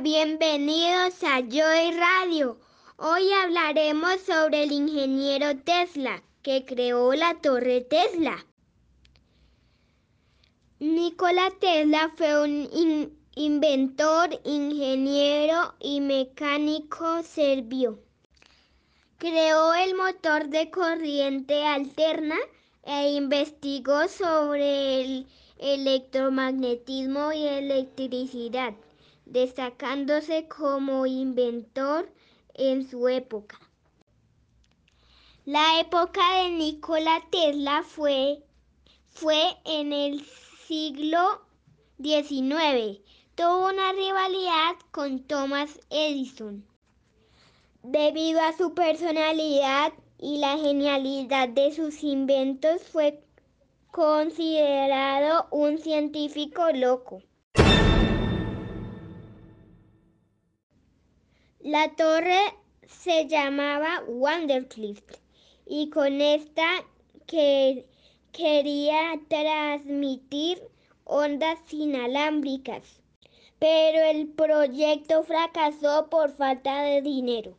bienvenidos a Joy Radio. Hoy hablaremos sobre el ingeniero Tesla, que creó la torre Tesla. Nikola Tesla fue un inventor, ingeniero y mecánico serbio. Creó el motor de corriente alterna e investigó sobre el electromagnetismo y electricidad destacándose como inventor en su época. La época de Nikola Tesla fue, fue en el siglo XIX. Tuvo una rivalidad con Thomas Edison. Debido a su personalidad y la genialidad de sus inventos, fue considerado un científico loco. La torre se llamaba Wandercliff y con esta que quería transmitir ondas inalámbricas, pero el proyecto fracasó por falta de dinero.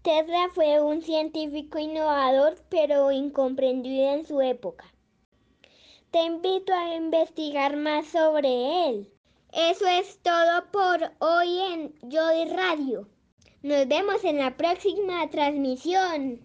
Tesla fue un científico innovador, pero incomprendido en su época. Te invito a investigar más sobre él. Eso es todo por hoy en Joy Radio. Nos vemos en la próxima transmisión.